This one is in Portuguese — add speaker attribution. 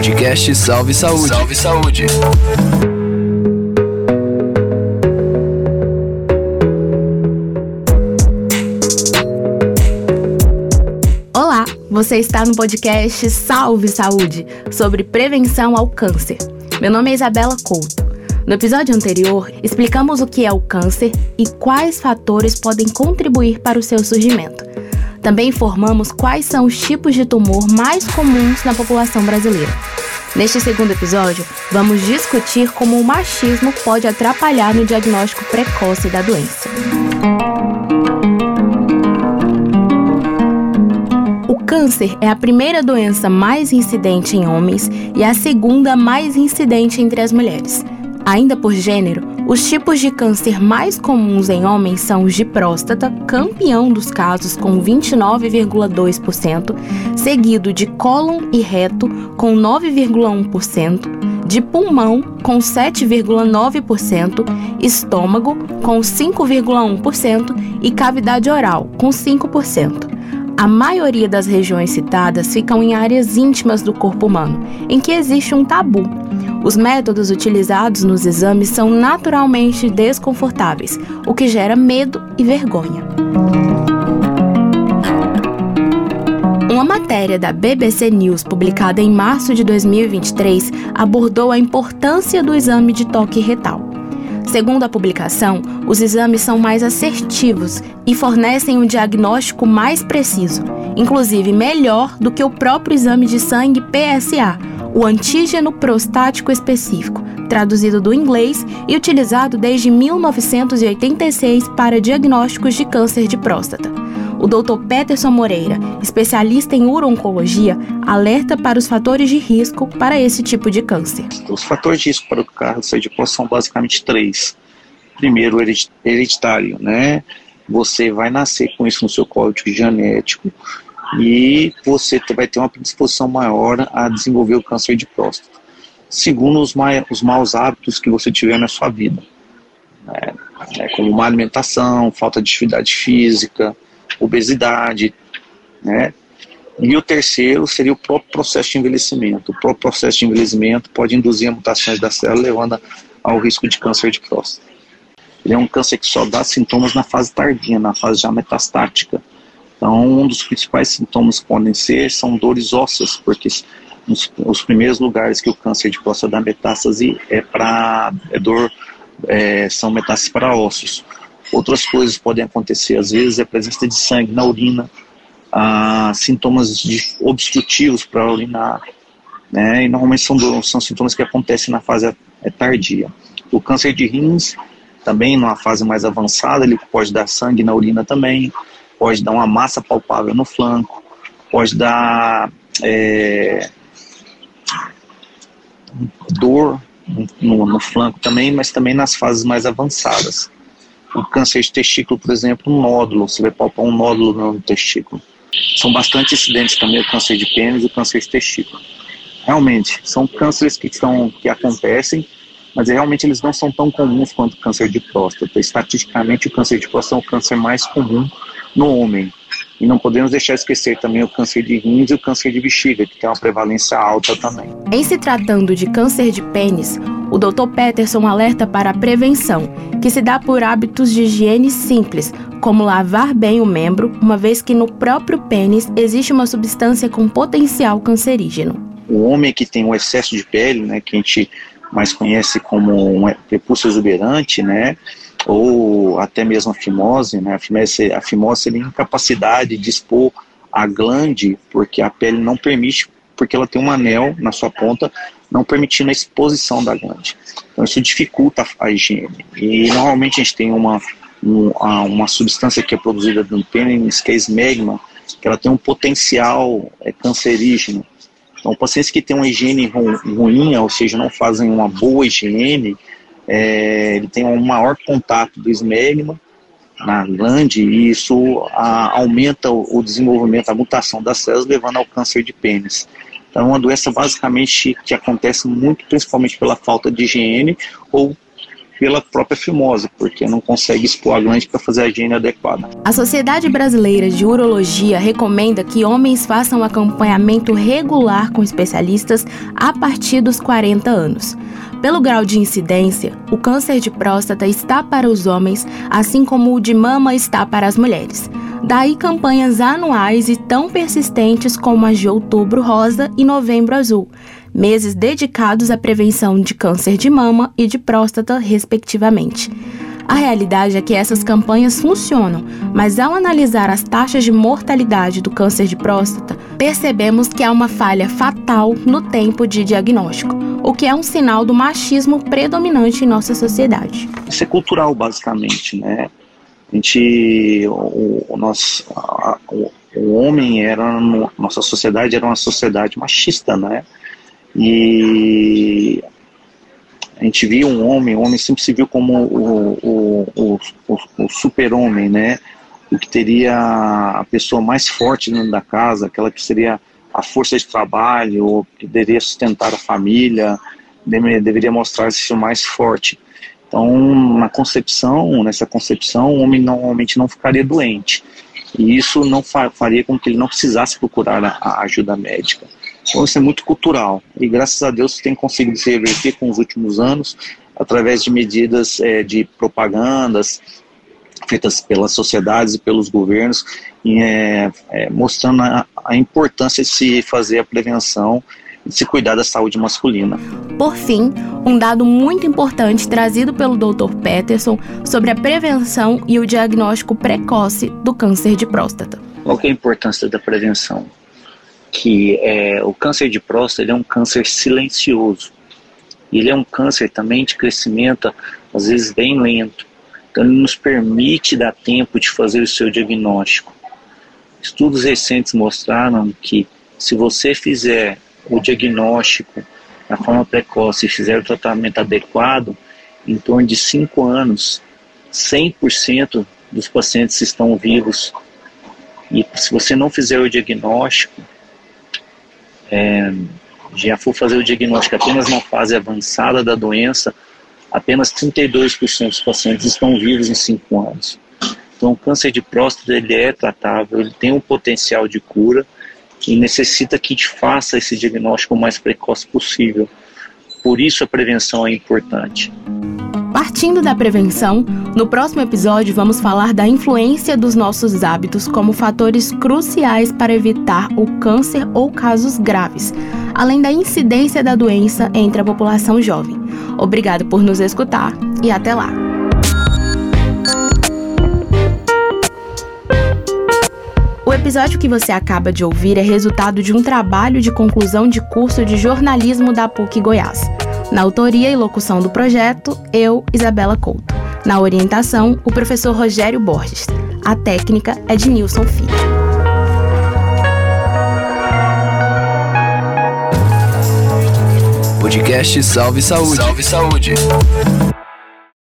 Speaker 1: Podcast Salve Saúde. Salve Saúde.
Speaker 2: Olá, você está no podcast Salve Saúde sobre prevenção ao câncer. Meu nome é Isabela Couto. No episódio anterior, explicamos o que é o câncer e quais fatores podem contribuir para o seu surgimento. Também informamos quais são os tipos de tumor mais comuns na população brasileira. Neste segundo episódio, vamos discutir como o machismo pode atrapalhar no diagnóstico precoce da doença. O câncer é a primeira doença mais incidente em homens e a segunda mais incidente entre as mulheres. Ainda por gênero, os tipos de câncer mais comuns em homens são os de próstata, campeão dos casos com 29,2%, seguido de cólon e reto com 9,1%, de pulmão com 7,9%, estômago com 5,1% e cavidade oral com 5%. A maioria das regiões citadas ficam em áreas íntimas do corpo humano, em que existe um tabu. Os métodos utilizados nos exames são naturalmente desconfortáveis, o que gera medo e vergonha. Uma matéria da BBC News publicada em março de 2023 abordou a importância do exame de toque retal. Segundo a publicação, os exames são mais assertivos e fornecem um diagnóstico mais preciso, inclusive melhor do que o próprio exame de sangue PSA, o antígeno prostático específico, traduzido do inglês e utilizado desde 1986 para diagnósticos de câncer de próstata. O Dr. Peterson Moreira, especialista em urologia, alerta para os fatores de risco para esse tipo de câncer.
Speaker 3: Os fatores de risco para o câncer de próstata são basicamente três. Primeiro, hereditário, né? Você vai nascer com isso no seu código genético e você vai ter uma predisposição maior a desenvolver o câncer de próstata. Segundo, os, os maus hábitos que você tiver na sua vida, né? É, como má alimentação, falta de atividade física, obesidade, né? E o terceiro seria o próprio processo de envelhecimento. O próprio processo de envelhecimento pode induzir mutações da célula, levando ao risco de câncer de próstata. Ele é um câncer que só dá sintomas na fase tardia, na fase já metastática. Então, um dos principais sintomas que podem ser são dores ósseas, porque os, os primeiros lugares que o câncer de próstata dá metástase é para é dor, é, são metástases para ossos. Outras coisas podem acontecer, às vezes, é a presença de sangue na urina, ah, sintomas de obstrutivos para urinar, né? E normalmente são, são sintomas que acontecem na fase é, tardia. O câncer de rins, também numa fase mais avançada, ele pode dar sangue na urina também, pode dar uma massa palpável no flanco, pode dar é, dor no, no, flanco também, mas também nas fases mais avançadas o câncer de testículo, por exemplo, um nódulo, você vai palpar um nódulo no testículo. São bastante incidentes também o câncer de pênis e o câncer de testículo. Realmente, são cânceres que, são, que acontecem, mas realmente eles não são tão comuns quanto o câncer de próstata. Estatisticamente, o câncer de próstata é o câncer mais comum no homem. E não podemos deixar de esquecer também o câncer de rins e o câncer de bexiga, que tem uma prevalência alta também.
Speaker 2: Em se tratando de câncer de pênis, o Dr. Peterson alerta para a prevenção, que se dá por hábitos de higiene simples, como lavar bem o membro, uma vez que no próprio pênis existe uma substância com potencial cancerígeno.
Speaker 3: O homem que tem um excesso de pele, né, que a gente mais conhece como um prepúcio exuberante, né, ou até mesmo a fimose, né? A fimose, a fimose seria incapacidade de expor a glande, porque a pele não permite, porque ela tem um anel na sua ponta, não permitindo a exposição da glande. Então isso dificulta a higiene. E normalmente a gente tem uma, uma, uma substância que é produzida no pênis, que é esmegma, que ela tem um potencial é, cancerígeno. Então, pacientes que têm uma higiene ruim, ou seja, não fazem uma boa higiene, é, ele tem um maior contato do esmegma na glande e isso a, aumenta o, o, desenvolvimento, a mutação das células, levando ao câncer de pênis. Então, é uma doença basicamente que acontece muito, principalmente pela falta de higiene ou pela própria fimose, porque não consegue expor a glande para fazer a higiene adequada.
Speaker 2: A Sociedade Brasileira de Urologia recomenda que homens façam acompanhamento regular com especialistas a partir dos 40 anos. Pelo grau de incidência, o câncer de próstata está para os homens, assim como o de mama está para as mulheres. Daí campanhas anuais e tão persistentes como as de Outubro Rosa e Novembro Azul, meses dedicados à prevenção de câncer de mama e de próstata, respectivamente. A realidade é que essas campanhas funcionam, mas ao analisar as taxas de mortalidade do câncer de próstata, percebemos que há uma falha fatal no tempo de diagnóstico, o que é um sinal do machismo predominante em nossa sociedade.
Speaker 3: Isso é cultural, basicamente, né? A gente, o, o nosso, a, o, o homem era, nossa sociedade era uma sociedade machista, né? E a gente via um homem, o homem sempre se viu como o, o, o, o, o super-homem, né? O que teria a pessoa mais forte dentro da casa, aquela que seria a força de trabalho, que deveria sustentar a família, deveria mostrar-se mais forte. Então, na concepção, nessa concepção, o homem normalmente não ficaria doente. E isso não faria com que ele não precisasse procurar a ajuda médica. Então isso é muito cultural e graças a Deus tem conseguido se reverter com os últimos anos através de medidas é, de propagandas feitas pelas sociedades e pelos governos, e, é, é, mostrando a, a importância de se fazer a prevenção e de se cuidar da saúde masculina.
Speaker 2: Por fim, um dado muito importante trazido pelo Dr. Peterson sobre a prevenção e o diagnóstico precoce do câncer de próstata.
Speaker 3: Qual é a importância da prevenção? que é, o câncer de próstata é um câncer silencioso. Ele é um câncer também de crescimento, às vezes bem lento. Então, ele nos permite dar tempo de fazer o seu diagnóstico. Estudos recentes mostraram que se você fizer o diagnóstico na forma precoce e fizer o tratamento adequado, em torno de 5 anos, 100% dos pacientes estão vivos. E se você não fizer o diagnóstico, é, já for fazer o diagnóstico apenas na fase avançada da doença, apenas 32% dos pacientes estão vivos em 5 anos. Então, o câncer de próstata ele é tratável, ele tem um potencial de cura e necessita que a gente faça esse diagnóstico o mais precoce possível. Por isso, a prevenção é importante.
Speaker 2: Partindo da prevenção, no próximo episódio vamos falar da influência dos nossos hábitos como fatores cruciais para evitar o câncer ou casos graves, além da incidência da doença entre a população jovem. Obrigado por nos escutar e até lá! O episódio que você acaba de ouvir é resultado de um trabalho de conclusão de curso de jornalismo da PUC Goiás. Na autoria e locução do projeto, eu, Isabela Couto. Na orientação, o professor Rogério Borges. A técnica é de Nilson Filho.
Speaker 1: Podcast Salve Saúde. Salve Saúde.